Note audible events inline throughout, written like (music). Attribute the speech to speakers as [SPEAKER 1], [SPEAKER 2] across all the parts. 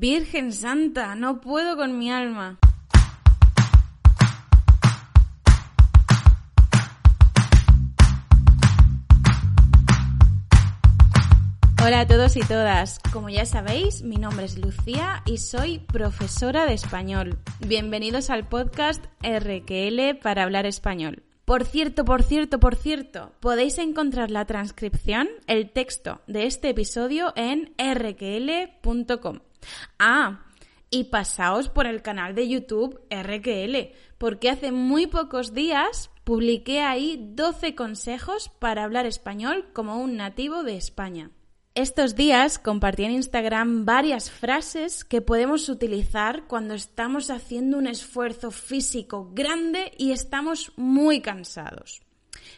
[SPEAKER 1] Virgen Santa, no puedo con mi alma. Hola a todos y todas. Como ya sabéis, mi nombre es Lucía y soy profesora de español. Bienvenidos al podcast RQL para hablar español. Por cierto, por cierto, por cierto, podéis encontrar la transcripción, el texto de este episodio en rql.com. Ah, y pasaos por el canal de YouTube RQL, porque hace muy pocos días publiqué ahí 12 consejos para hablar español como un nativo de España. Estos días compartí en Instagram varias frases que podemos utilizar cuando estamos haciendo un esfuerzo físico grande y estamos muy cansados.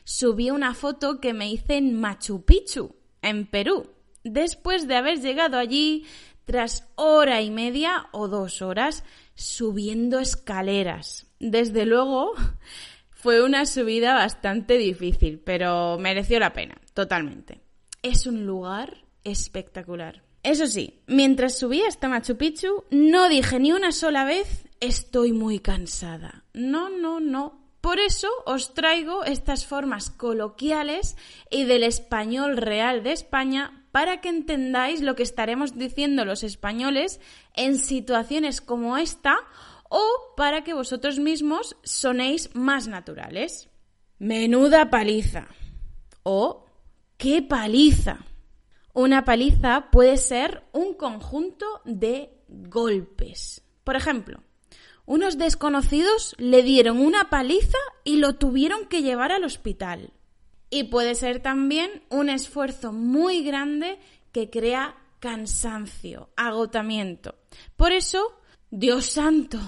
[SPEAKER 1] Subí una foto que me hice en Machu Picchu, en Perú, después de haber llegado allí tras hora y media o dos horas subiendo escaleras. Desde luego, (laughs) fue una subida bastante difícil, pero mereció la pena, totalmente. Es un lugar espectacular. Eso sí, mientras subía hasta Machu Picchu, no dije ni una sola vez estoy muy cansada. No, no, no. Por eso os traigo estas formas coloquiales y del español real de España para que entendáis lo que estaremos diciendo los españoles en situaciones como esta o para que vosotros mismos sonéis más naturales. Menuda paliza. O qué paliza. Una paliza puede ser un conjunto de golpes. Por ejemplo, unos desconocidos le dieron una paliza y lo tuvieron que llevar al hospital. Y puede ser también un esfuerzo muy grande que crea cansancio, agotamiento. Por eso, Dios santo,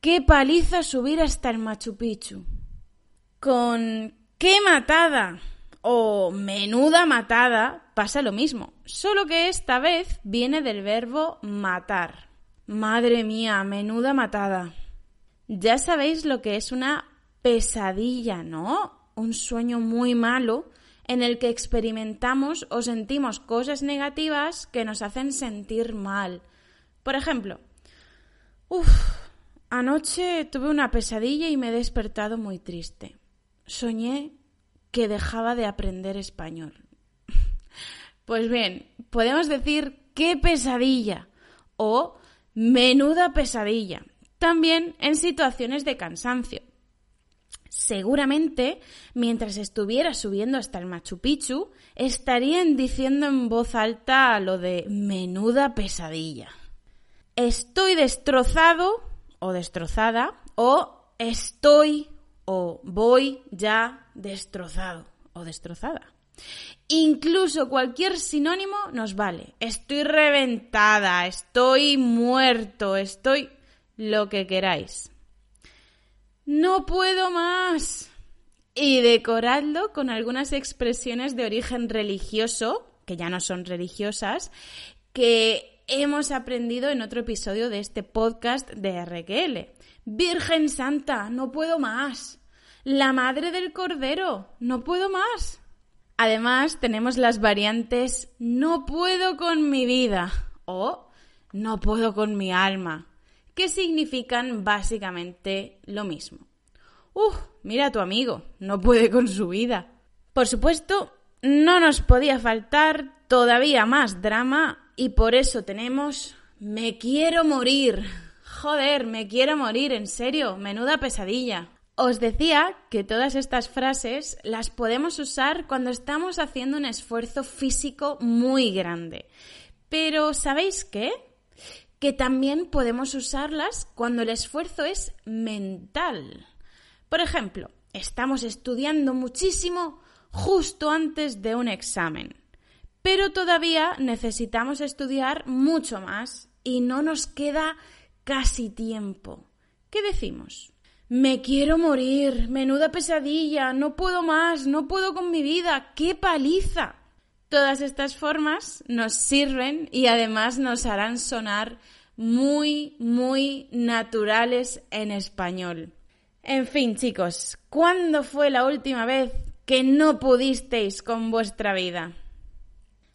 [SPEAKER 1] qué paliza subir hasta el Machu Picchu. Con qué matada o menuda matada pasa lo mismo, solo que esta vez viene del verbo matar. Madre mía, menuda matada. Ya sabéis lo que es una pesadilla, ¿no? Un sueño muy malo en el que experimentamos o sentimos cosas negativas que nos hacen sentir mal. Por ejemplo, uff, anoche tuve una pesadilla y me he despertado muy triste. Soñé que dejaba de aprender español. (laughs) Pues bien, podemos decir qué pesadilla o menuda pesadilla, también en situaciones de cansancio. Seguramente, mientras estuviera subiendo hasta el Machu Picchu, estarían diciendo en voz alta lo de menuda pesadilla. Estoy destrozado o destrozada o estoy o voy ya destrozado o destrozada. Incluso cualquier sinónimo nos vale. Estoy reventada, estoy muerto, estoy lo que queráis. No puedo más. Y decoradlo con algunas expresiones de origen religioso, que ya no son religiosas, que hemos aprendido en otro episodio de este podcast de RQL. Virgen Santa, no puedo más. La madre del cordero, no puedo más. Además, tenemos las variantes no puedo con mi vida o no puedo con mi alma, que significan básicamente lo mismo. Uf, mira a tu amigo, no puede con su vida. Por supuesto, no nos podía faltar todavía más drama y por eso tenemos me quiero morir. Joder, me quiero morir, en serio, menuda pesadilla. Os decía que todas estas frases las podemos usar cuando estamos haciendo un esfuerzo físico muy grande. Pero ¿sabéis qué? Que también podemos usarlas cuando el esfuerzo es mental. Por ejemplo, estamos estudiando muchísimo justo antes de un examen, pero todavía necesitamos estudiar mucho más y no nos queda casi tiempo. ¿Qué decimos? Me quiero morir, menuda pesadilla, no puedo más, no puedo con mi vida, qué paliza. Todas estas formas nos sirven y además nos harán sonar muy, muy naturales en español. En fin, chicos, ¿cuándo fue la última vez que no pudisteis con vuestra vida?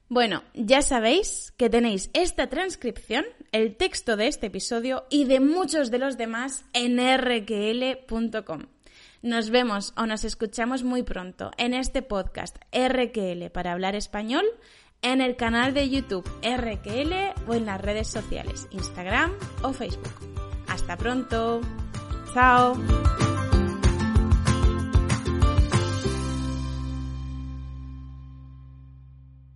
[SPEAKER 1] Bueno, ya sabéis que tenéis esta transcripción el texto de este episodio y de muchos de los demás en rql.com. Nos vemos o nos escuchamos muy pronto en este podcast RQL para hablar español, en el canal de YouTube RQL o en las redes sociales Instagram o Facebook. Hasta pronto. Chao.